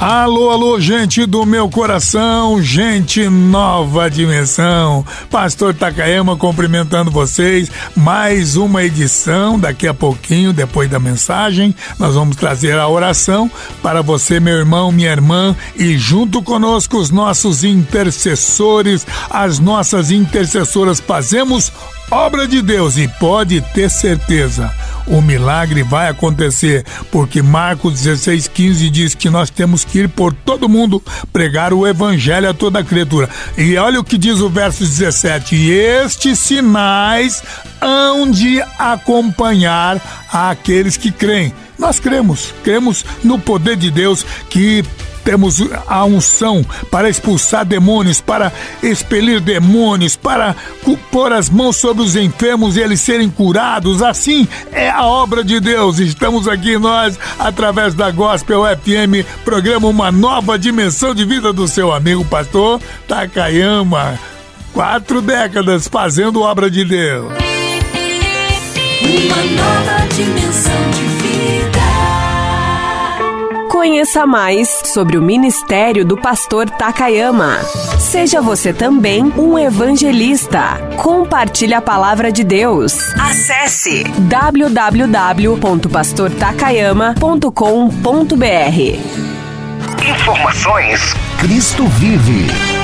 Alô, alô, gente do meu coração, gente nova dimensão. Pastor Takayama cumprimentando vocês. Mais uma edição, daqui a pouquinho, depois da mensagem, nós vamos trazer a oração para você, meu irmão, minha irmã, e junto conosco os nossos intercessores, as nossas intercessoras. Fazemos obra de Deus e pode ter certeza, o milagre vai acontecer, porque Marcos 16,15 diz que nós temos ir por todo mundo pregar o evangelho a toda criatura. E olha o que diz o verso 17: E estes sinais hão de acompanhar aqueles que creem. Nós cremos, cremos no poder de Deus que temos a unção para expulsar demônios, para expelir demônios, para pôr as mãos sobre os enfermos e eles serem curados. Assim é a obra de Deus. Estamos aqui nós, através da Gospel FM, programa Uma Nova Dimensão de Vida do seu amigo pastor Takayama. Quatro décadas fazendo obra de Deus. Uma nova dimensão de Conheça mais sobre o ministério do pastor Takayama. Seja você também um evangelista. Compartilhe a palavra de Deus. Acesse www.pastortakayama.com.br. Informações Cristo vive.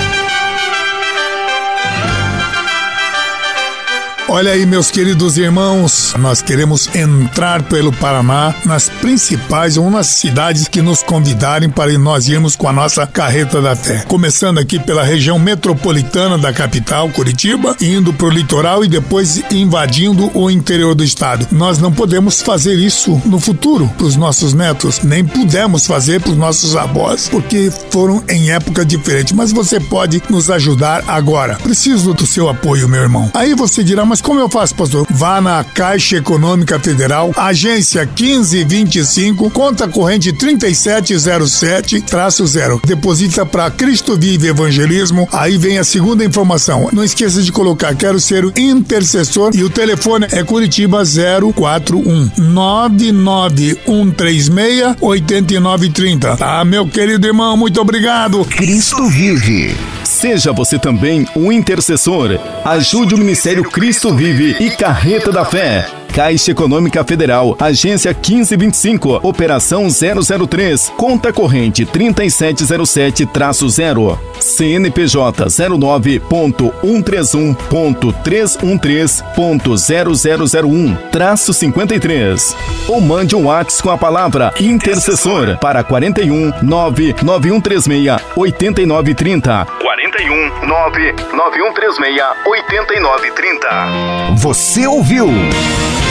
Olha aí, meus queridos irmãos, nós queremos entrar pelo Paraná nas principais ou nas cidades que nos convidarem para nós irmos com a nossa carreta da fé. Começando aqui pela região metropolitana da capital, Curitiba, indo para o litoral e depois invadindo o interior do estado. Nós não podemos fazer isso no futuro para os nossos netos, nem pudemos fazer para os nossos avós, porque foram em época diferente. Mas você pode nos ajudar agora. Preciso do seu apoio, meu irmão. Aí você dirá, mas mas como eu faço, pastor? Vá na Caixa Econômica Federal, agência 1525, conta corrente 3707-0. Deposita para Cristo Vive Evangelismo. Aí vem a segunda informação. Não esqueça de colocar, quero ser o intercessor e o telefone é Curitiba 041 99136 8930. Tá, meu querido irmão, muito obrigado. Cristo Vive. Seja você também um intercessor. Ajude o Ministério Cristo Vive e Carreta da Fé. Caixa Econômica Federal, Agência 1525, Operação 003, Conta Corrente 3707-0, CNPJ 09.131.313.0001-53. Ou mande um WhatsApp com a palavra Intercessor para 41 99136 8930. 41 99136 8930. Você ouviu?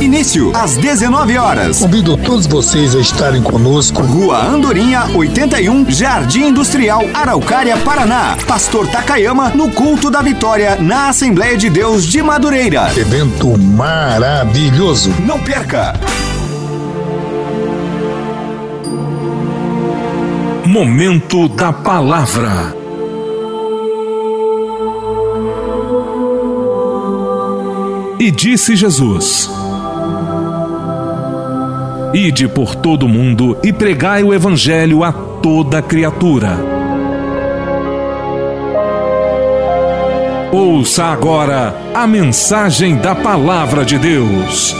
Início às 19 horas. Convido todos vocês a estarem conosco. Rua Andorinha, 81, Jardim Industrial, Araucária, Paraná. Pastor Takayama no culto da vitória na Assembleia de Deus de Madureira. Evento maravilhoso. Não perca! Momento da Palavra. E disse Jesus: Ide por todo o mundo e pregai o Evangelho a toda criatura. Ouça agora a mensagem da Palavra de Deus.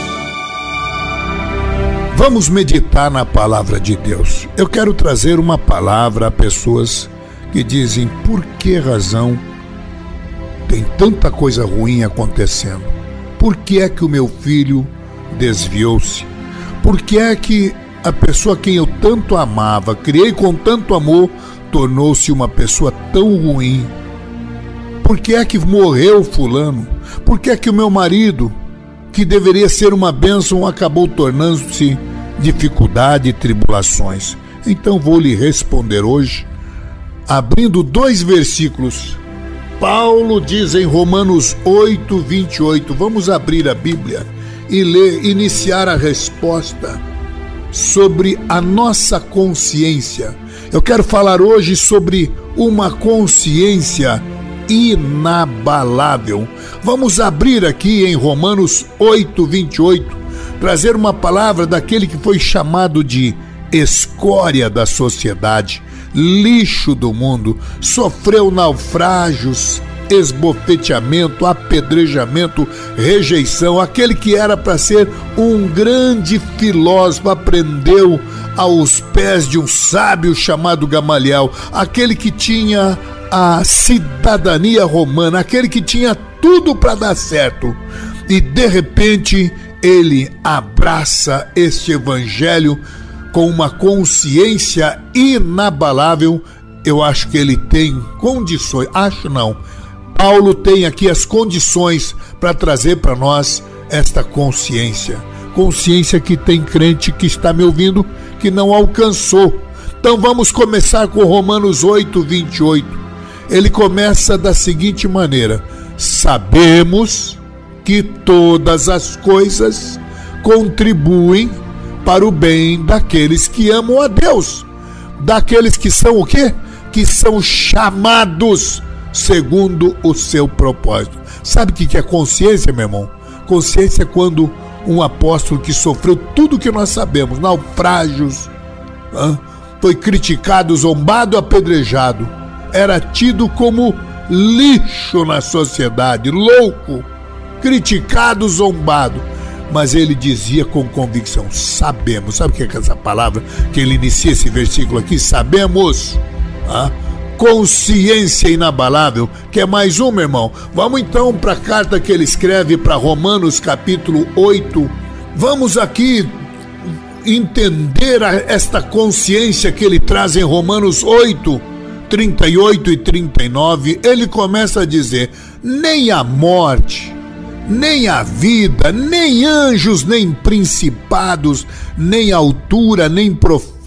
Vamos meditar na palavra de Deus. Eu quero trazer uma palavra a pessoas que dizem por que razão tem tanta coisa ruim acontecendo. Por que é que o meu filho desviou-se? Por que é que a pessoa quem eu tanto amava, criei com tanto amor, tornou-se uma pessoa tão ruim? Por que é que morreu fulano? Por que é que o meu marido que deveria ser uma bênção acabou tornando-se dificuldade e tribulações. Então vou lhe responder hoje, abrindo dois versículos. Paulo diz em Romanos 8, 28. Vamos abrir a Bíblia e ler, iniciar a resposta sobre a nossa consciência. Eu quero falar hoje sobre uma consciência inabalável. Vamos abrir aqui em Romanos 8, 28, trazer uma palavra daquele que foi chamado de escória da sociedade, lixo do mundo, sofreu naufrágios, esbofeteamento, apedrejamento, rejeição. Aquele que era para ser um grande filósofo aprendeu aos pés de um sábio chamado Gamaliel, aquele que tinha a cidadania romana, aquele que tinha tudo para dar certo. E de repente ele abraça este evangelho com uma consciência inabalável, eu acho que ele tem condições, acho não. Paulo tem aqui as condições para trazer para nós esta consciência. Consciência que tem crente que está me ouvindo que não alcançou. Então vamos começar com Romanos 8, 28. Ele começa da seguinte maneira: Sabemos que todas as coisas contribuem para o bem daqueles que amam a Deus, daqueles que são o quê? Que são chamados segundo o seu propósito. Sabe o que é consciência, meu irmão? Consciência é quando um apóstolo que sofreu tudo que nós sabemos, naufrágios, foi criticado, zombado, apedrejado, era tido como lixo na sociedade, louco, criticado, zombado mas ele dizia com convicção: sabemos. Sabe o que é essa palavra que ele inicia esse versículo aqui? Sabemos. Ah? Consciência inabalável, que é mais uma, irmão. Vamos então para a carta que ele escreve para Romanos, capítulo 8. Vamos aqui entender esta consciência que ele traz em Romanos 8, 38 e 39. Ele começa a dizer: nem a morte nem a vida, nem anjos, nem principados, nem altura, nem profundidade,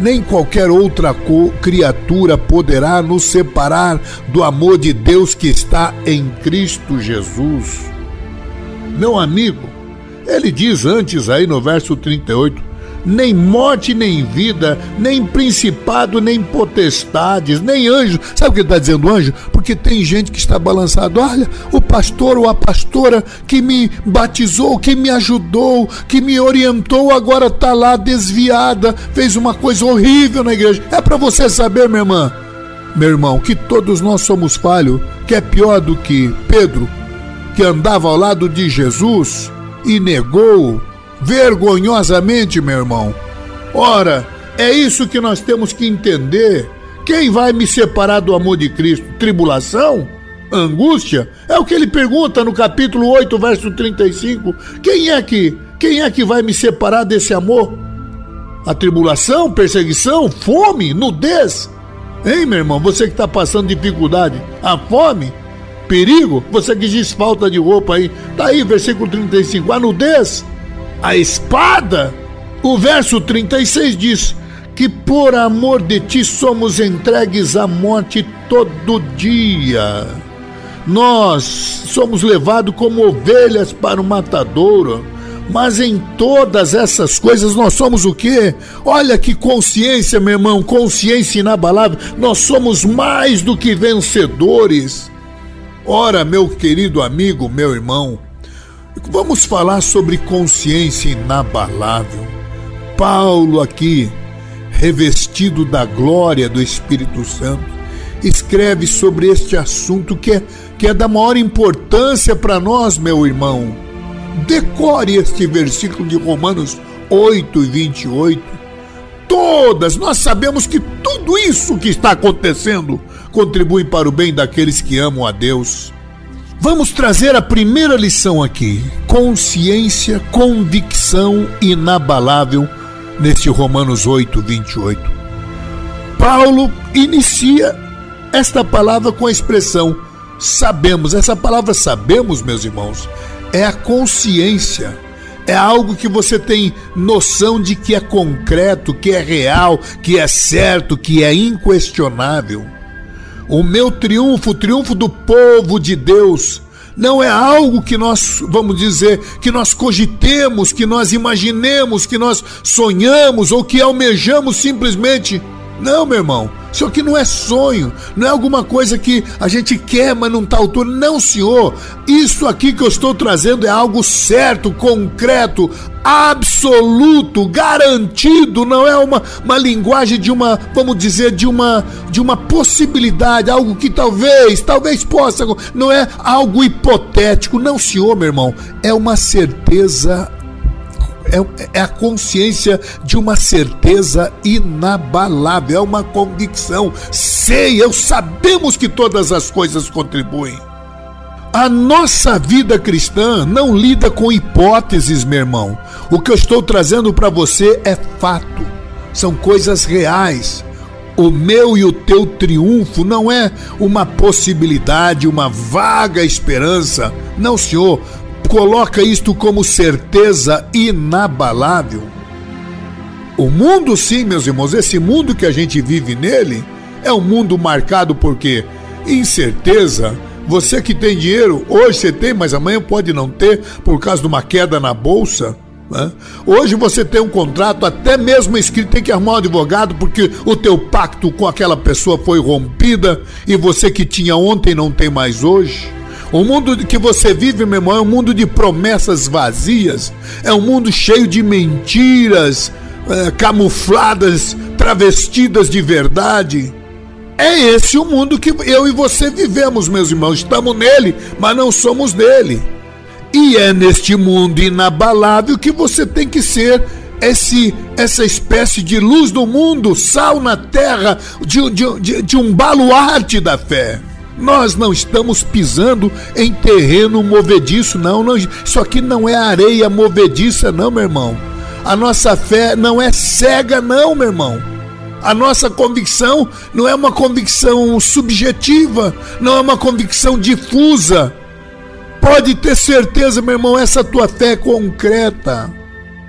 nem qualquer outra criatura poderá nos separar do amor de Deus que está em Cristo Jesus. Meu amigo, ele diz antes aí no verso 38: nem morte, nem vida, nem principado, nem potestades, nem anjo. Sabe o que está dizendo anjo? Porque tem gente que está balançado. Olha, o pastor ou a pastora que me batizou, que me ajudou, que me orientou, agora está lá desviada, fez uma coisa horrível na igreja. É para você saber, minha irmã, meu irmão, que todos nós somos falhos, que é pior do que Pedro, que andava ao lado de Jesus e negou vergonhosamente, meu irmão. Ora, é isso que nós temos que entender. Quem vai me separar do amor de Cristo? Tribulação? Angústia? É o que ele pergunta no capítulo 8, verso 35. Quem é que, quem é que vai me separar desse amor? A tribulação, perseguição, fome, nudez? Hein, meu irmão? Você que está passando dificuldade, a fome, perigo, você que diz falta de roupa aí, tá aí, versículo 35, a nudez, a espada. O verso 36 diz que por amor de ti somos entregues à morte todo dia. Nós somos levados como ovelhas para o matadouro. Mas em todas essas coisas nós somos o quê? Olha que consciência, meu irmão, consciência inabalável. Nós somos mais do que vencedores. Ora, meu querido amigo, meu irmão, Vamos falar sobre consciência inabalável. Paulo, aqui, revestido da glória do Espírito Santo, escreve sobre este assunto que é, que é da maior importância para nós, meu irmão. Decore este versículo de Romanos 8 e 28. Todas, nós sabemos que tudo isso que está acontecendo contribui para o bem daqueles que amam a Deus. Vamos trazer a primeira lição aqui: consciência, convicção inabalável, neste Romanos 8, 28. Paulo inicia esta palavra com a expressão sabemos. Essa palavra sabemos, meus irmãos, é a consciência. É algo que você tem noção de que é concreto, que é real, que é certo, que é inquestionável. O meu triunfo, o triunfo do povo de Deus, não é algo que nós, vamos dizer, que nós cogitemos, que nós imaginemos, que nós sonhamos ou que almejamos simplesmente. Não, meu irmão. Isso aqui não é sonho, não é alguma coisa que a gente quer, mas não está altura. Não, senhor. Isso aqui que eu estou trazendo é algo certo, concreto, absoluto, garantido. Não é uma, uma linguagem de uma, vamos dizer, de uma, de uma possibilidade, algo que talvez, talvez possa. Não é algo hipotético. Não, senhor, meu irmão. É uma certeza é, é a consciência de uma certeza inabalável, é uma convicção. Sei, eu sabemos que todas as coisas contribuem. A nossa vida cristã não lida com hipóteses, meu irmão. O que eu estou trazendo para você é fato, são coisas reais. O meu e o teu triunfo não é uma possibilidade, uma vaga esperança. Não, Senhor, coloca isto como certeza inabalável. O mundo, sim, meus irmãos, esse mundo que a gente vive nele é um mundo marcado por quê? Incerteza. Você que tem dinheiro, hoje você tem, mas amanhã pode não ter por causa de uma queda na bolsa. Né? Hoje você tem um contrato, até mesmo escrito, tem que arrumar um advogado porque o teu pacto com aquela pessoa foi rompida e você que tinha ontem não tem mais hoje. O mundo que você vive, meu irmão, é um mundo de promessas vazias, é um mundo cheio de mentiras, é, camufladas, travestidas de verdade. É esse o mundo que eu e você vivemos, meus irmãos. Estamos nele, mas não somos dele. E é neste mundo inabalável que você tem que ser esse, essa espécie de luz do mundo, sal na terra, de, de, de, de um baluarte da fé. Nós não estamos pisando em terreno movediço, não. não. Isso aqui não é areia movediça, não, meu irmão. A nossa fé não é cega, não, meu irmão. A nossa convicção não é uma convicção subjetiva, não é uma convicção difusa. Pode ter certeza, meu irmão, essa tua fé é concreta.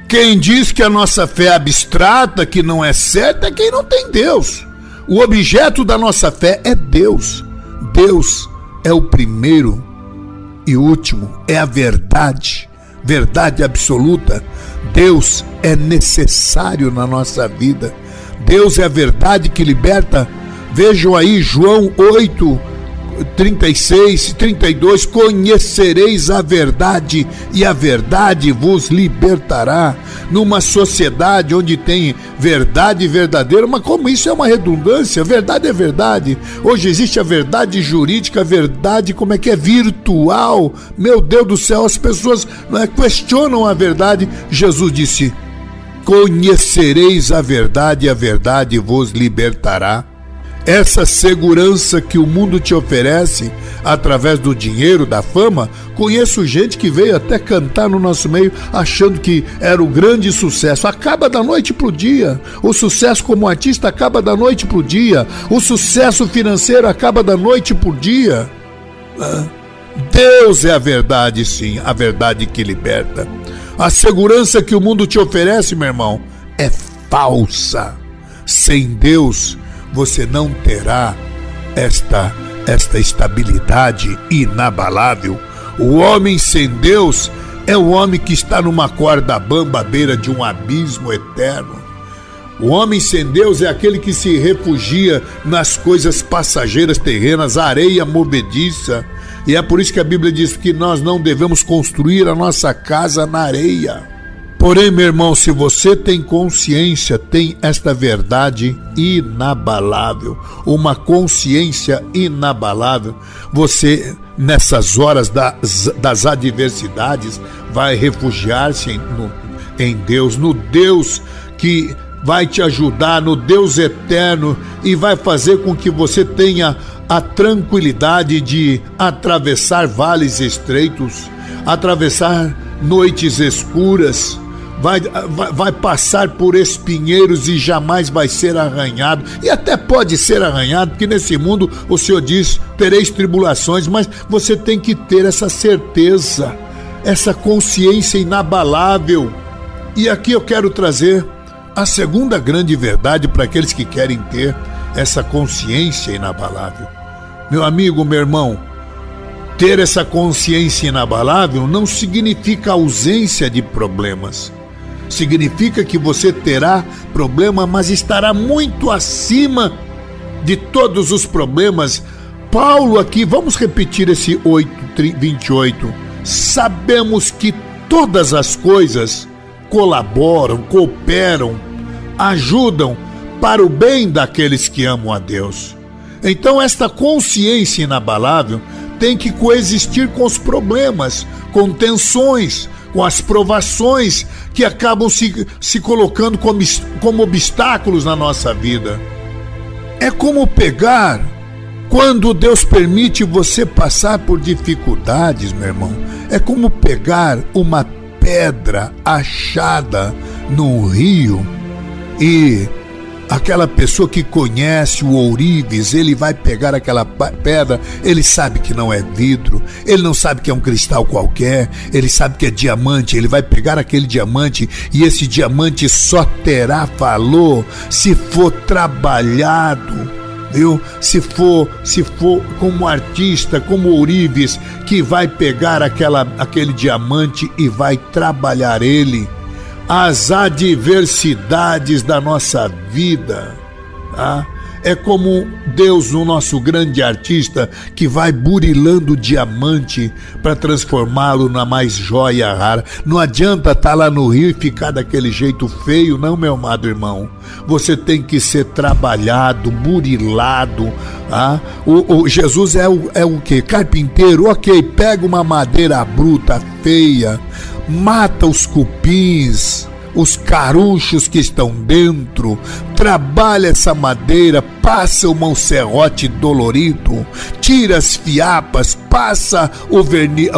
Quem diz que a nossa fé é abstrata, que não é certa, é quem não tem Deus. O objeto da nossa fé é Deus. Deus é o primeiro e último, é a verdade, verdade absoluta. Deus é necessário na nossa vida. Deus é a verdade que liberta. Vejam aí João 8, 36 e 32: Conhecereis a verdade, e a verdade vos libertará. Numa sociedade onde tem verdade verdadeira, mas como isso é uma redundância, verdade é verdade. Hoje existe a verdade jurídica, a verdade, como é que é virtual. Meu Deus do céu, as pessoas é, questionam a verdade. Jesus disse: Conhecereis a verdade, e a verdade vos libertará essa segurança que o mundo te oferece através do dinheiro, da fama, conheço gente que veio até cantar no nosso meio achando que era o grande sucesso. Acaba da noite pro dia. O sucesso como artista acaba da noite pro dia. O sucesso financeiro acaba da noite pro dia. Deus é a verdade, sim, a verdade que liberta. A segurança que o mundo te oferece, meu irmão, é falsa. Sem Deus, você não terá esta esta estabilidade inabalável. O homem sem Deus é o homem que está numa corda bamba à beira de um abismo eterno. O homem sem Deus é aquele que se refugia nas coisas passageiras terrenas, areia movediça. E é por isso que a Bíblia diz que nós não devemos construir a nossa casa na areia. Porém, meu irmão, se você tem consciência, tem esta verdade inabalável, uma consciência inabalável, você, nessas horas das, das adversidades, vai refugiar-se em, em Deus, no Deus que vai te ajudar, no Deus eterno e vai fazer com que você tenha a tranquilidade de atravessar vales estreitos, atravessar noites escuras vai, vai, vai passar por espinheiros e jamais vai ser arranhado. E até pode ser arranhado, porque nesse mundo o Senhor diz: tereis tribulações, mas você tem que ter essa certeza essa consciência inabalável. E aqui eu quero trazer a segunda grande verdade para aqueles que querem ter essa consciência inabalável. Meu amigo, meu irmão, ter essa consciência inabalável não significa ausência de problemas. Significa que você terá problema, mas estará muito acima de todos os problemas. Paulo aqui, vamos repetir esse 8, 28. Sabemos que todas as coisas colaboram, cooperam, ajudam para o bem daqueles que amam a Deus. Então, esta consciência inabalável tem que coexistir com os problemas, com tensões, com as provações que acabam se, se colocando como, como obstáculos na nossa vida. É como pegar quando Deus permite você passar por dificuldades, meu irmão. É como pegar uma pedra achada no rio e aquela pessoa que conhece o ourives, ele vai pegar aquela pedra, ele sabe que não é vidro, ele não sabe que é um cristal qualquer, ele sabe que é diamante, ele vai pegar aquele diamante e esse diamante só terá valor se for trabalhado viu? Se for, se for como artista, como ourives, que vai pegar aquela, aquele diamante e vai trabalhar ele as adversidades da nossa vida. Tá? É como Deus, o nosso grande artista, que vai burilando o diamante para transformá-lo na mais joia rara. Não adianta estar tá lá no rio e ficar daquele jeito feio, não, meu amado irmão. Você tem que ser trabalhado, burilado. Ah? O, o Jesus é o, é o que? Carpinteiro? Ok, pega uma madeira bruta, feia, mata os cupins, os caruchos que estão dentro, trabalha essa madeira, passa o mão serrote dolorido, tira as fiapas, passa o verniz,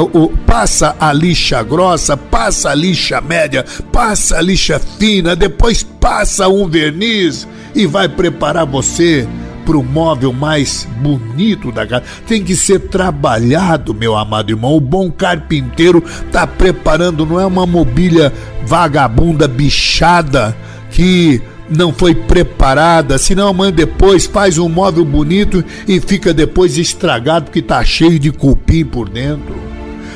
passa a lixa grossa, passa a lixa média, passa a lixa fina, depois passa um verniz e vai preparar você para o móvel mais bonito da casa. Tem que ser trabalhado, meu amado irmão. O bom carpinteiro está preparando, não é uma mobília vagabunda, bichada, que não foi preparada, senão amanhã depois faz um móvel bonito e fica depois estragado porque está cheio de cupim por dentro.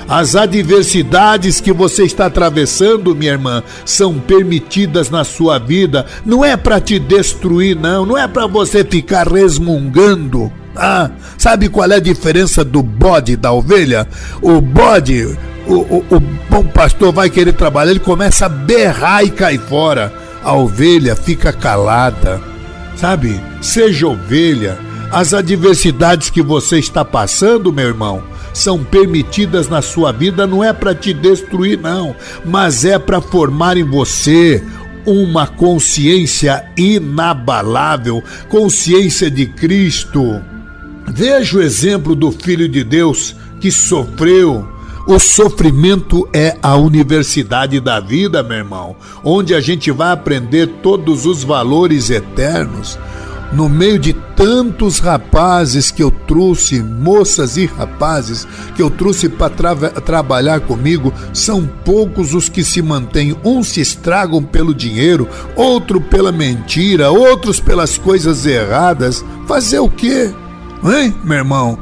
As adversidades que você está atravessando, minha irmã, são permitidas na sua vida. Não é para te destruir, não. Não é para você ficar resmungando. Ah, sabe qual é a diferença do bode da ovelha? O bode, o, o, o bom pastor vai querer trabalhar, ele começa a berrar e cai fora. A ovelha fica calada. Sabe? Seja ovelha. As adversidades que você está passando, meu irmão, são permitidas na sua vida não é para te destruir, não, mas é para formar em você uma consciência inabalável, consciência de Cristo. Veja o exemplo do Filho de Deus que sofreu. O sofrimento é a universidade da vida, meu irmão, onde a gente vai aprender todos os valores eternos no meio de tantos rapazes que eu trouxe, moças e rapazes que eu trouxe para tra trabalhar comigo, são poucos os que se mantêm. Uns se estragam pelo dinheiro, outro pela mentira, outros pelas coisas erradas. Fazer o quê? Hein, meu irmão?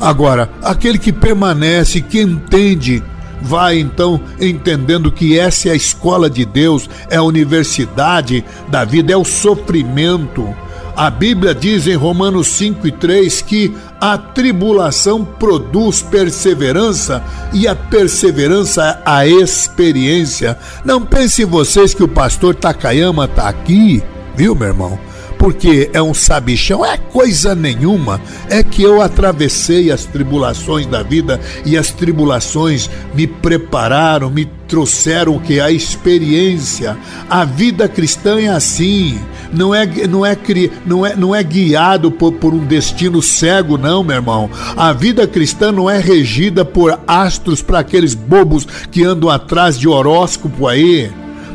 Agora, aquele que permanece, que entende vai então entendendo que essa é a escola de Deus, é a universidade da vida, é o sofrimento. A Bíblia diz em Romanos 5 e 3 que a tribulação produz perseverança e a perseverança a experiência. Não pense vocês que o pastor Takayama está aqui, viu, meu irmão? Porque é um sabichão, é coisa nenhuma. É que eu atravessei as tribulações da vida e as tribulações me prepararam, me trouxeram o que? A experiência. A vida cristã é assim. Não é, não é, não é, não é guiado por, por um destino cego, não, meu irmão. A vida cristã não é regida por astros para aqueles bobos que andam atrás de horóscopo aí.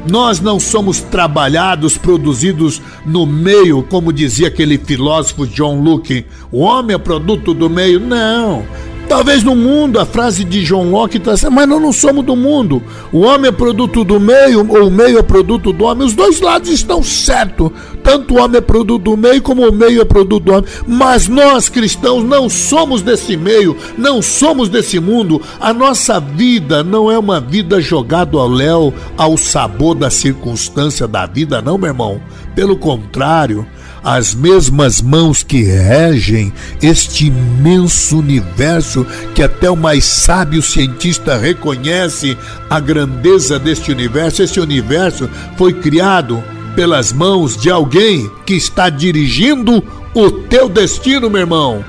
Nós não somos trabalhados, produzidos no meio, como dizia aquele filósofo John Luke. O homem é produto do meio. Não. Talvez no mundo, a frase de John Locke está assim, mas nós não somos do mundo. O homem é produto do meio, ou o meio é produto do homem. Os dois lados estão certos. Tanto o homem é produto do meio, como o meio é produto do homem. Mas nós, cristãos, não somos desse meio, não somos desse mundo. A nossa vida não é uma vida jogada ao léu, ao sabor da circunstância da vida, não, meu irmão. Pelo contrário, as mesmas mãos que regem este imenso universo que até o mais sábio cientista reconhece a grandeza deste universo. Esse universo foi criado pelas mãos de alguém que está dirigindo o teu destino, meu irmão.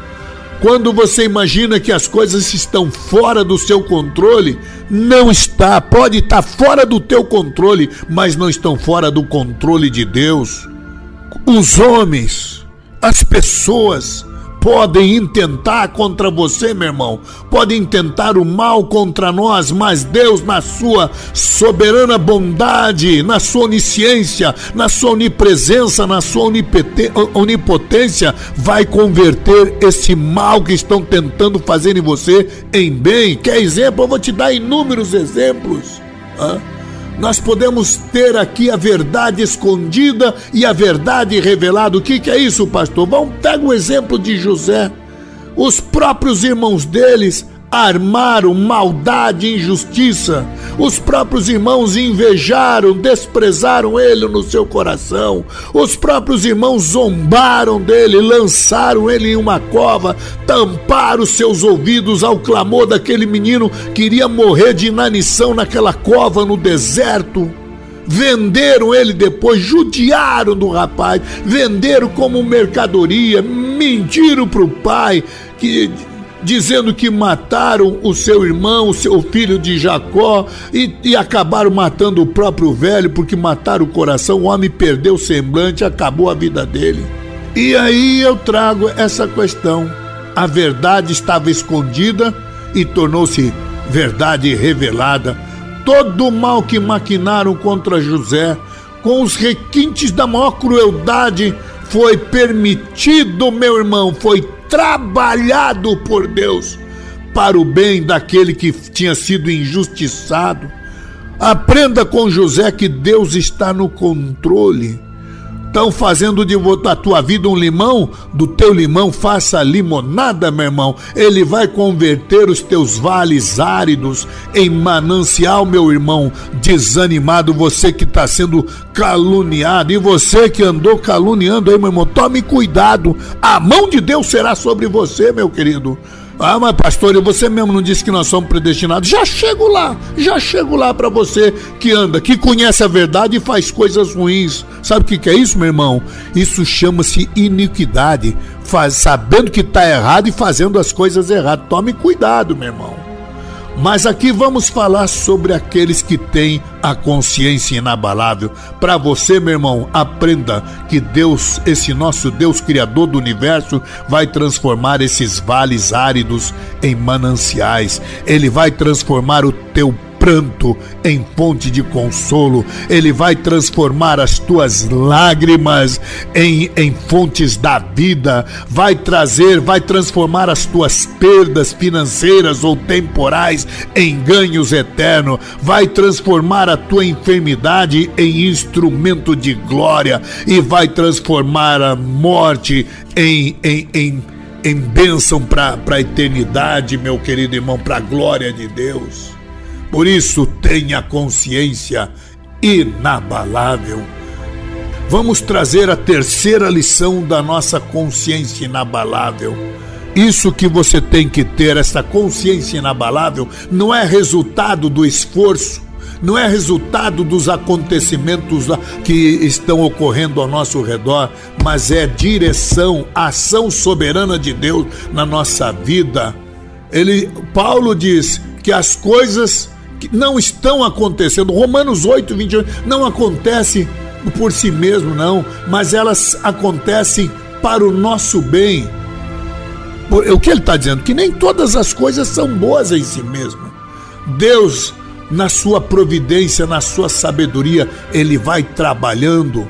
Quando você imagina que as coisas estão fora do seu controle, não está, pode estar fora do teu controle, mas não estão fora do controle de Deus. Os homens, as pessoas podem intentar contra você, meu irmão, podem intentar o mal contra nós, mas Deus, na sua soberana bondade, na sua onisciência, na sua onipresença, na sua onipotência, vai converter esse mal que estão tentando fazer em você em bem. Quer exemplo? Eu vou te dar inúmeros exemplos. Hã? Nós podemos ter aqui a verdade escondida e a verdade revelada. O que, que é isso, pastor? Vamos pegar o exemplo de José. Os próprios irmãos deles armaram maldade e injustiça. Os próprios irmãos invejaram, desprezaram ele no seu coração. Os próprios irmãos zombaram dele, lançaram ele em uma cova, tamparam seus ouvidos ao clamor daquele menino que iria morrer de inanição naquela cova no deserto venderam ele depois, judiaram do rapaz, venderam como mercadoria, mentiram para o pai, que dizendo que mataram o seu irmão, o seu filho de Jacó, e, e, acabaram matando o próprio velho, porque mataram o coração, o homem perdeu o semblante, acabou a vida dele. E aí eu trago essa questão. A verdade estava escondida e tornou-se verdade revelada. Todo o mal que maquinaram contra José, com os requintes da maior crueldade, foi permitido, meu irmão, foi trabalhado por Deus para o bem daquele que tinha sido injustiçado. Aprenda com José que Deus está no controle. Estão fazendo de da tua vida um limão, do teu limão faça limonada, meu irmão. Ele vai converter os teus vales áridos em manancial, meu irmão. Desanimado, você que está sendo caluniado e você que andou caluniando aí, meu irmão. Tome cuidado, a mão de Deus será sobre você, meu querido. Ah, mas pastor, você mesmo não disse que nós somos predestinados. Já chego lá, já chego lá para você que anda, que conhece a verdade e faz coisas ruins. Sabe o que, que é isso, meu irmão? Isso chama-se iniquidade. Faz, sabendo que está errado e fazendo as coisas erradas. Tome cuidado, meu irmão. Mas aqui vamos falar sobre aqueles que têm a consciência inabalável. Para você, meu irmão, aprenda que Deus, esse nosso Deus criador do universo, vai transformar esses vales áridos em mananciais. Ele vai transformar o teu pranto em fonte de consolo, Ele vai transformar as tuas lágrimas em, em fontes da vida, vai trazer, vai transformar as tuas perdas financeiras ou temporais em ganhos eternos, vai transformar a tua enfermidade em instrumento de glória. E vai transformar a morte em, em, em em bênção para a eternidade, meu querido irmão, para a glória de Deus. Por isso, tenha consciência inabalável. Vamos trazer a terceira lição da nossa consciência inabalável. Isso que você tem que ter, essa consciência inabalável, não é resultado do esforço, não é resultado dos acontecimentos que estão ocorrendo ao nosso redor, mas é direção, ação soberana de Deus na nossa vida. Ele, Paulo diz que as coisas que não estão acontecendo. Romanos 8, 28 não acontece por si mesmo, não, mas elas acontecem para o nosso bem. O que ele está dizendo? Que nem todas as coisas são boas em si mesmo. Deus, na sua providência, na sua sabedoria, ele vai trabalhando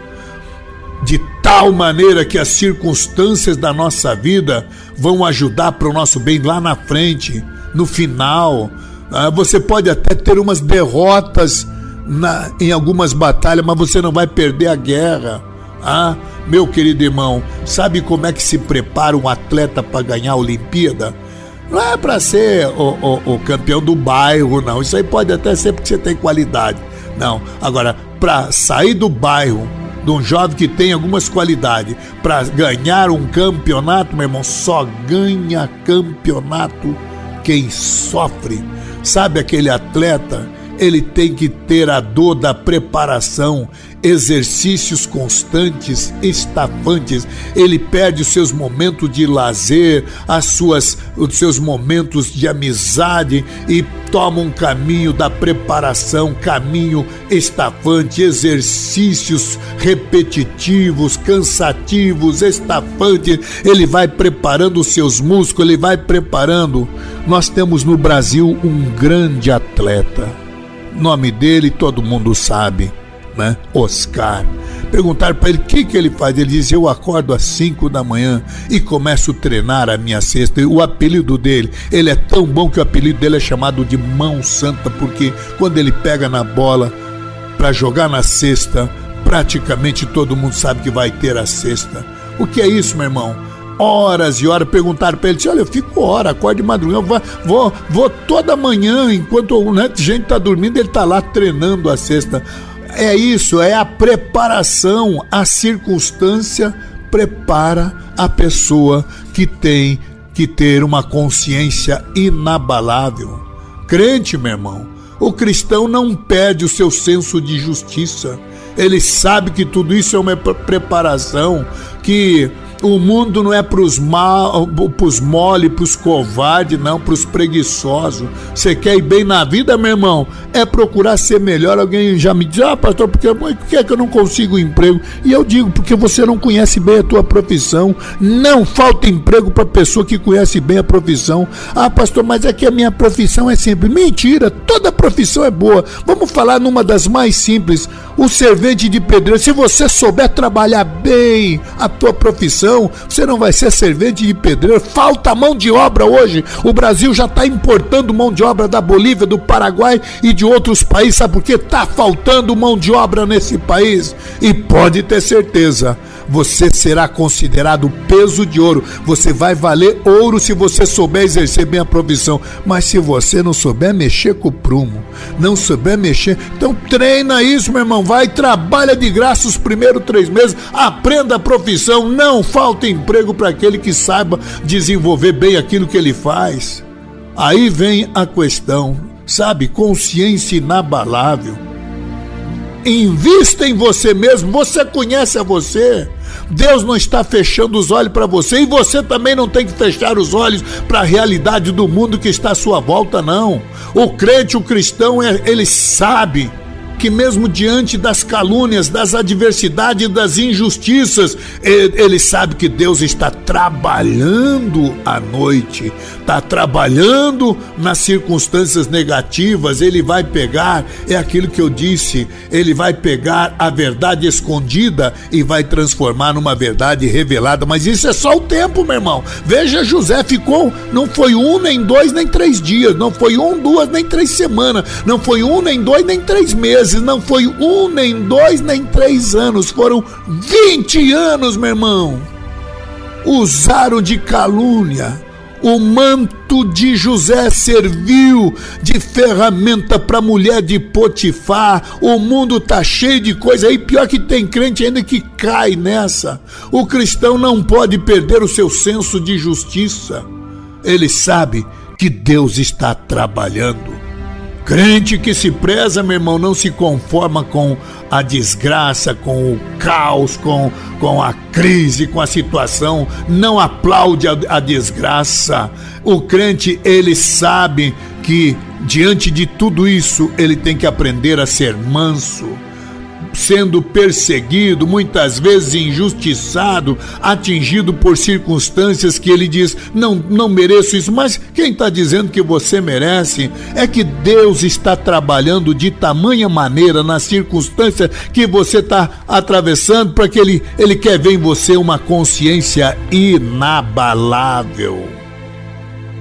de tal maneira que as circunstâncias da nossa vida vão ajudar para o nosso bem lá na frente, no final. Ah, você pode até ter umas derrotas na, em algumas batalhas, mas você não vai perder a guerra. Ah, meu querido irmão, sabe como é que se prepara um atleta para ganhar a Olimpíada? Não é para ser o, o, o, campeão do bairro, não. Isso aí pode até ser porque você tem qualidade. Não. Agora, para sair do bairro, de um jovem que tem algumas qualidades, para ganhar um campeonato, meu irmão, só ganha campeonato quem sofre. Sabe aquele atleta? Ele tem que ter a dor da preparação, exercícios constantes, estafantes. Ele perde os seus momentos de lazer, as suas, os seus momentos de amizade e toma um caminho da preparação, caminho estafante, exercícios repetitivos, cansativos, estafantes. Ele vai preparando os seus músculos, ele vai preparando. Nós temos no Brasil um grande atleta Nome dele todo mundo sabe, né? Oscar. Perguntar para ele o que, que ele faz. Ele diz: Eu acordo às 5 da manhã e começo a treinar a minha cesta. O apelido dele, ele é tão bom que o apelido dele é chamado de Mão Santa, porque quando ele pega na bola para jogar na cesta, praticamente todo mundo sabe que vai ter a cesta. O que é isso, meu irmão? horas e horas, perguntar para ele, olha, eu fico hora, acordo de madrugada, vou, vou, vou toda manhã, enquanto né, gente tá dormindo, ele tá lá treinando a cesta. É isso, é a preparação, a circunstância prepara a pessoa que tem que ter uma consciência inabalável. Crente, meu irmão, o cristão não perde o seu senso de justiça. Ele sabe que tudo isso é uma preparação, que o mundo não é pros mal, pros mole, pros covardes, não, pros preguiçosos. Você quer ir bem na vida, meu irmão? É procurar ser melhor. Alguém já me diz, ah, pastor, por que é que eu não consigo emprego? E eu digo, porque você não conhece bem a tua profissão. Não falta emprego para pessoa que conhece bem a profissão. Ah, pastor, mas é que a minha profissão é simples. Mentira, toda profissão é boa. Vamos falar numa das mais simples. O servente de pedreiro. Se você souber trabalhar bem a tua profissão, você não vai ser servente de pedreiro. Falta mão de obra hoje. O Brasil já está importando mão de obra da Bolívia, do Paraguai e de outros países. Sabe por quê? Está faltando mão de obra nesse país. E pode ter certeza você será considerado peso de ouro. Você vai valer ouro se você souber exercer bem a profissão. Mas se você não souber mexer com o prumo, não souber mexer, então treina isso, meu irmão. Vai, trabalha de graça os primeiros três meses, aprenda a profissão. Não falta emprego para aquele que saiba desenvolver bem aquilo que ele faz. Aí vem a questão, sabe? Consciência inabalável. Invista em você mesmo, você conhece a você. Deus não está fechando os olhos para você e você também não tem que fechar os olhos para a realidade do mundo que está à sua volta, não. O crente, o cristão, é, ele sabe que mesmo diante das calúnias, das adversidades, das injustiças, ele sabe que Deus está trabalhando à noite, está trabalhando nas circunstâncias negativas, ele vai pegar, é aquilo que eu disse, ele vai pegar a verdade escondida e vai transformar numa verdade revelada, mas isso é só o tempo, meu irmão. Veja, José ficou, não foi um, nem dois, nem três dias, não foi um, duas, nem três semanas, não foi um, nem dois, nem três meses não foi um, nem dois, nem três anos, foram 20 anos, meu irmão. Usaram de calúnia. O manto de José serviu de ferramenta para a mulher de Potifar. O mundo tá cheio de coisa. E pior que tem crente ainda que cai nessa. O cristão não pode perder o seu senso de justiça. Ele sabe que Deus está trabalhando. Crente que se preza, meu irmão, não se conforma com a desgraça, com o caos, com, com a crise, com a situação, não aplaude a, a desgraça. O crente, ele sabe que diante de tudo isso, ele tem que aprender a ser manso sendo perseguido, muitas vezes injustiçado, atingido por circunstâncias que ele diz: não, não mereço isso. Mas quem está dizendo que você merece é que Deus está trabalhando de tamanha maneira na circunstância que você está atravessando para que ele, ele quer ver em você uma consciência inabalável.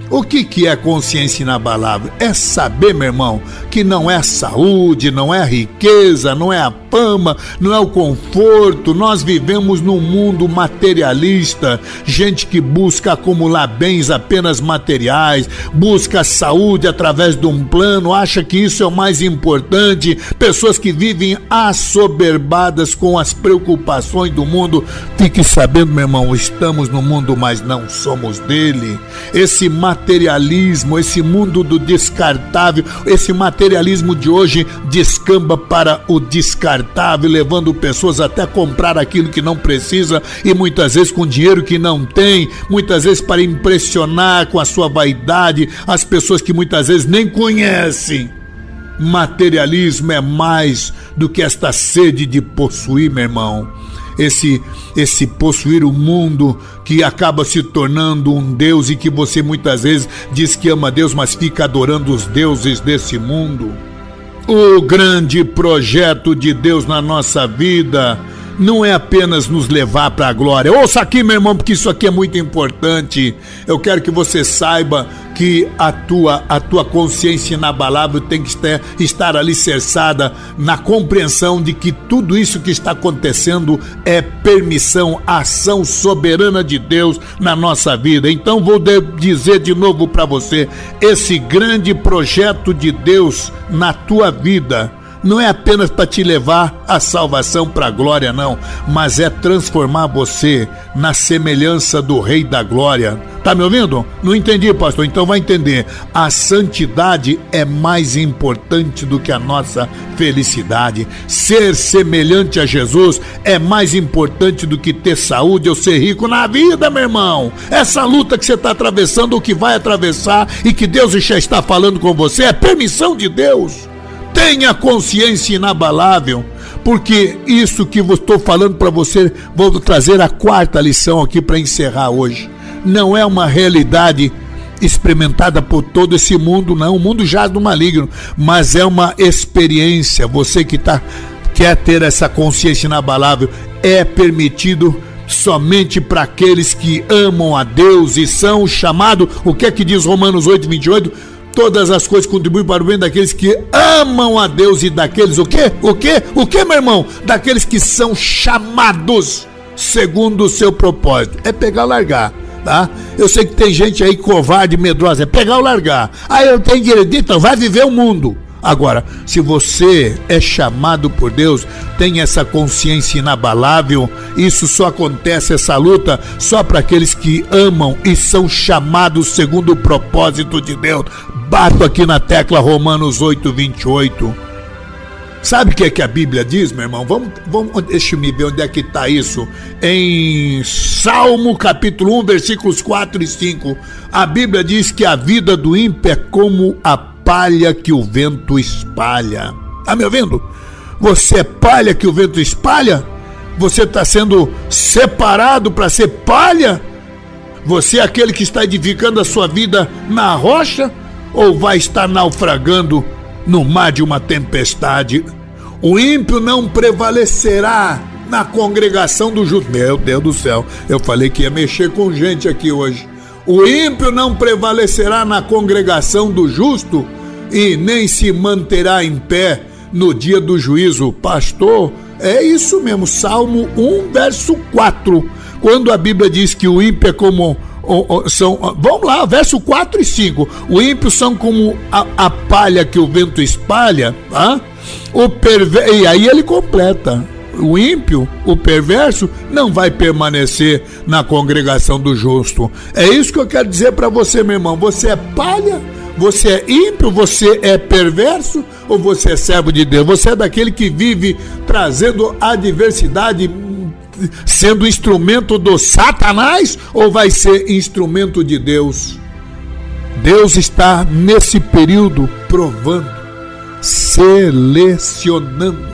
O que, que é consciência inabalável? É saber, meu irmão, que não é saúde, não é riqueza, não é a fama, não é o conforto. Nós vivemos num mundo materialista, gente que busca acumular bens apenas materiais, busca saúde através de um plano, acha que isso é o mais importante. Pessoas que vivem assoberbadas com as preocupações do mundo. Fique sabendo, meu irmão, estamos no mundo, mas não somos dele. Esse materialismo, esse mundo do descartável, esse materialismo de hoje descamba para o descartável, levando pessoas até comprar aquilo que não precisa e muitas vezes com dinheiro que não tem, muitas vezes para impressionar com a sua vaidade as pessoas que muitas vezes nem conhecem. Materialismo é mais do que esta sede de possuir, meu irmão esse esse possuir o mundo que acaba se tornando um Deus e que você muitas vezes diz que ama Deus, mas fica adorando os deuses desse mundo. O grande projeto de Deus na nossa vida não é apenas nos levar para a glória. Ouça aqui, meu irmão, porque isso aqui é muito importante. Eu quero que você saiba que a tua, a tua consciência inabalável tem que estar, estar alicerçada na compreensão de que tudo isso que está acontecendo é permissão, ação soberana de Deus na nossa vida. Então vou dizer de novo para você, esse grande projeto de Deus na tua vida não é apenas para te levar a salvação para a glória, não, mas é transformar você na semelhança do Rei da Glória. Tá me ouvindo? Não entendi, pastor. Então vai entender. A santidade é mais importante do que a nossa felicidade. Ser semelhante a Jesus é mais importante do que ter saúde ou ser rico na vida, meu irmão. Essa luta que você está atravessando, ou que vai atravessar e que Deus já está falando com você, é permissão de Deus. Tenha consciência inabalável, porque isso que estou falando para você, vou trazer a quarta lição aqui para encerrar hoje. Não é uma realidade experimentada por todo esse mundo, não. O mundo jaz do maligno, mas é uma experiência. Você que tá, quer ter essa consciência inabalável, é permitido somente para aqueles que amam a Deus e são chamados. O que é que diz Romanos 8, 28? Todas as coisas contribuem para o bem daqueles que amam a Deus e daqueles o quê? O quê? O quê, meu irmão? Daqueles que são chamados segundo o seu propósito. É pegar largar. Tá? Eu sei que tem gente aí covarde, medrosa, é pegar ou largar. Aí ah, eu tenho direito, então vai viver o mundo. Agora, se você é chamado por Deus, tem essa consciência inabalável, isso só acontece, essa luta, só para aqueles que amam e são chamados segundo o propósito de Deus. Bato aqui na tecla Romanos 8, 28. Sabe o que é que a Bíblia diz, meu irmão? Vamos, vamos, deixa eu me ver onde é que está isso. Em Salmo capítulo 1, versículos 4 e 5. A Bíblia diz que a vida do ímpio é como a palha que o vento espalha. Tá me ouvindo? Você é palha que o vento espalha? Você está sendo separado para ser palha? Você é aquele que está edificando a sua vida na rocha? Ou vai estar naufragando no mar de uma tempestade? O ímpio não prevalecerá na congregação do justo. Meu Deus do céu, eu falei que ia mexer com gente aqui hoje. O ímpio não prevalecerá na congregação do justo e nem se manterá em pé no dia do juízo. Pastor, é isso mesmo, Salmo 1, verso 4. Quando a Bíblia diz que o ímpio é como são, vamos lá, verso 4 e 5. O ímpio são como a, a palha que o vento espalha, tá? O perver... E aí ele completa. O ímpio, o perverso, não vai permanecer na congregação do justo. É isso que eu quero dizer para você, meu irmão. Você é palha você é ímpio, você é perverso ou você é servo de Deus? Você é daquele que vive trazendo adversidade, sendo instrumento do Satanás ou vai ser instrumento de Deus? Deus está nesse período provando, selecionando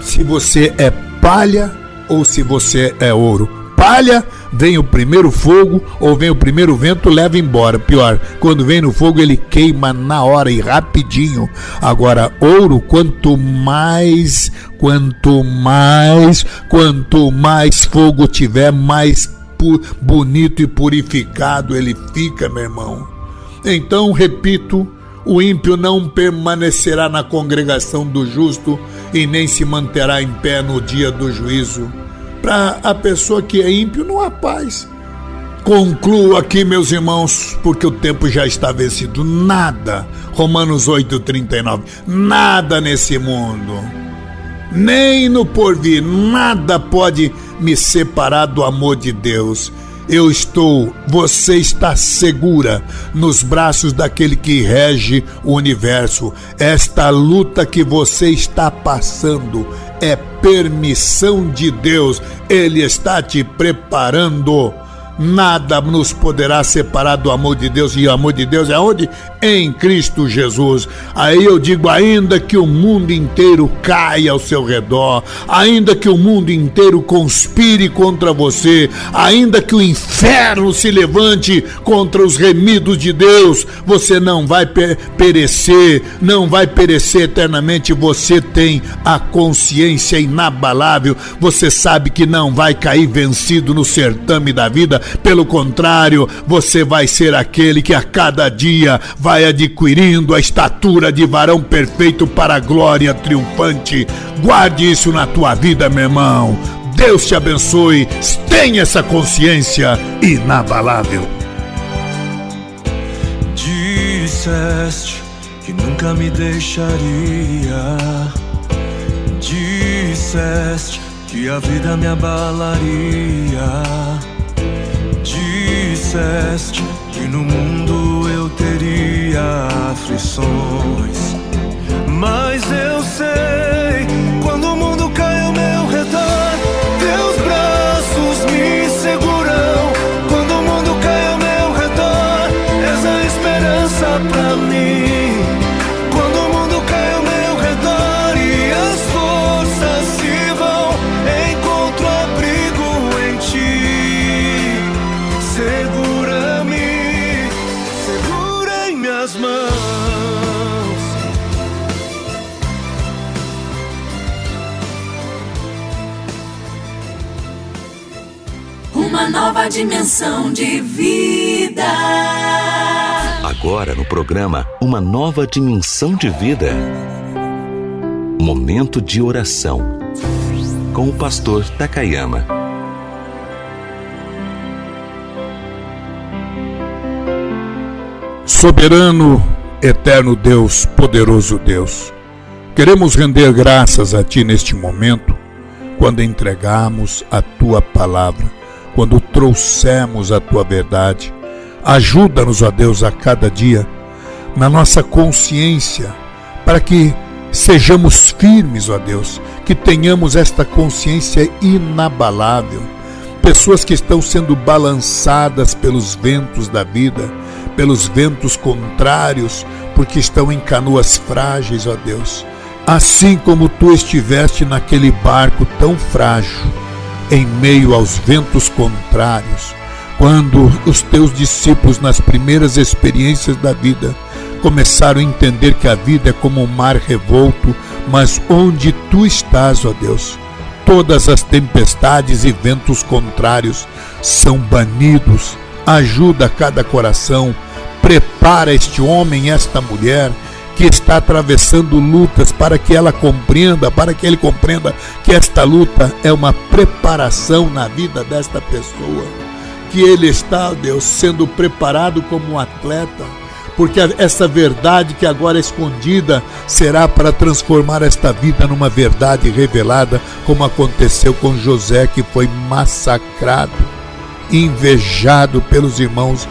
se você é palha ou se você é ouro. Palha, vem o primeiro fogo ou vem o primeiro vento, leva embora. Pior, quando vem no fogo, ele queima na hora e rapidinho. Agora, ouro, quanto mais, quanto mais, quanto mais fogo tiver, mais bonito e purificado ele fica, meu irmão. Então, repito, o ímpio não permanecerá na congregação do justo e nem se manterá em pé no dia do juízo. Para a pessoa que é ímpio, não há paz. Concluo aqui, meus irmãos, porque o tempo já está vencido. Nada, Romanos 8,39, nada nesse mundo, nem no porvir, nada pode me separar do amor de Deus. Eu estou, você está segura nos braços daquele que rege o universo. Esta luta que você está passando é permissão de Deus. Ele está te preparando nada nos poderá separar do amor de Deus. E o amor de Deus é onde? Em Cristo Jesus. Aí eu digo: ainda que o mundo inteiro caia ao seu redor, ainda que o mundo inteiro conspire contra você, ainda que o inferno se levante contra os remidos de Deus, você não vai perecer, não vai perecer eternamente. Você tem a consciência inabalável, você sabe que não vai cair vencido no certame da vida pelo contrário, você vai ser aquele que a cada dia vai adquirindo a estatura de varão perfeito para a glória triunfante. Guarde isso na tua vida, meu irmão. Deus te abençoe. Tenha essa consciência inabalável. Disseste que nunca me deixaria. Disseste que a vida me abalaria disseste que no mundo eu teria aflições. Mas eu sei, quando o mundo cai ao meu redor, teus braços me seguram. Quando o mundo cai ao meu redor, és a esperança pra mim. Nova dimensão de vida. Agora no programa Uma Nova Dimensão de Vida. Momento de oração com o pastor Takayama. Soberano, eterno Deus, poderoso Deus, queremos render graças a Ti neste momento, quando entregamos a Tua palavra quando trouxemos a tua verdade. Ajuda-nos, ó Deus, a cada dia, na nossa consciência, para que sejamos firmes, ó Deus, que tenhamos esta consciência inabalável. Pessoas que estão sendo balançadas pelos ventos da vida, pelos ventos contrários, porque estão em canoas frágeis, ó Deus. Assim como tu estiveste naquele barco tão frágil, em meio aos ventos contrários, quando os teus discípulos, nas primeiras experiências da vida, começaram a entender que a vida é como um mar revolto, mas onde tu estás, ó Deus, todas as tempestades e ventos contrários são banidos. Ajuda cada coração, prepara este homem, esta mulher que está atravessando lutas, para que ela compreenda, para que ele compreenda que esta luta é uma preparação na vida desta pessoa. Que ele está, Deus, sendo preparado como um atleta, porque essa verdade que agora é escondida será para transformar esta vida numa verdade revelada, como aconteceu com José, que foi massacrado, invejado pelos irmãos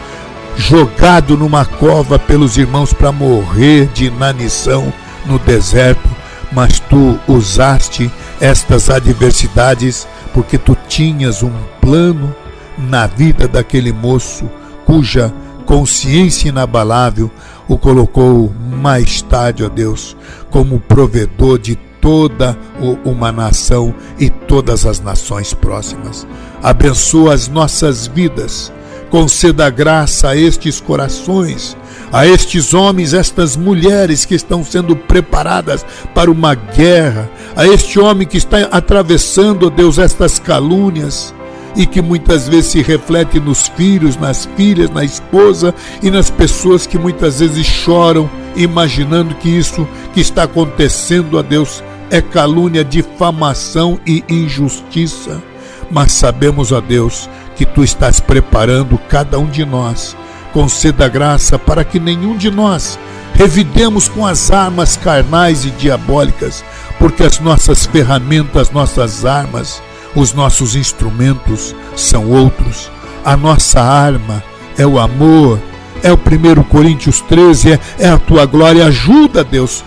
jogado numa cova pelos irmãos para morrer de inanição no deserto, mas tu usaste estas adversidades porque tu tinhas um plano na vida daquele moço cuja consciência inabalável o colocou mais tarde, ó Deus, como provedor de toda uma nação e todas as nações próximas. Abençoa as nossas vidas. Conceda graça a estes corações, a estes homens, estas mulheres que estão sendo preparadas para uma guerra, a este homem que está atravessando, ó Deus, estas calúnias e que muitas vezes se reflete nos filhos, nas filhas, na esposa e nas pessoas que muitas vezes choram imaginando que isso que está acontecendo a Deus é calúnia, difamação e injustiça. Mas sabemos, ó Deus, que tu estás preparando cada um de nós. Conceda graça para que nenhum de nós revidemos com as armas carnais e diabólicas, porque as nossas ferramentas, nossas armas, os nossos instrumentos são outros. A nossa arma é o amor, é o 1 Coríntios 13, é, é a tua glória. Ajuda, Deus,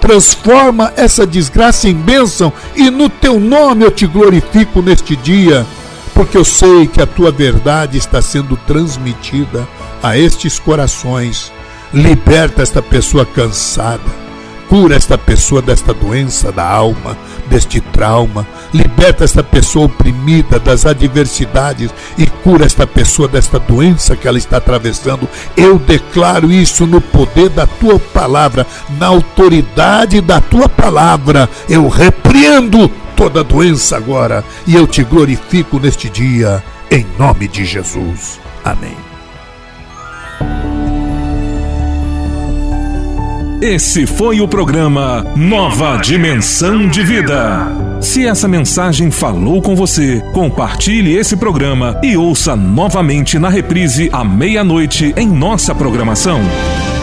transforma essa desgraça em bênção e no teu nome eu te glorifico neste dia, porque eu sei que a tua verdade está sendo transmitida a estes corações. Liberta esta pessoa cansada Cura esta pessoa desta doença da alma, deste trauma. Liberta esta pessoa oprimida das adversidades e cura esta pessoa desta doença que ela está atravessando. Eu declaro isso no poder da tua palavra, na autoridade da tua palavra. Eu repreendo toda doença agora e eu te glorifico neste dia, em nome de Jesus. Amém. Esse foi o programa Nova Dimensão de Vida. Se essa mensagem falou com você, compartilhe esse programa e ouça novamente na reprise à meia-noite em nossa programação.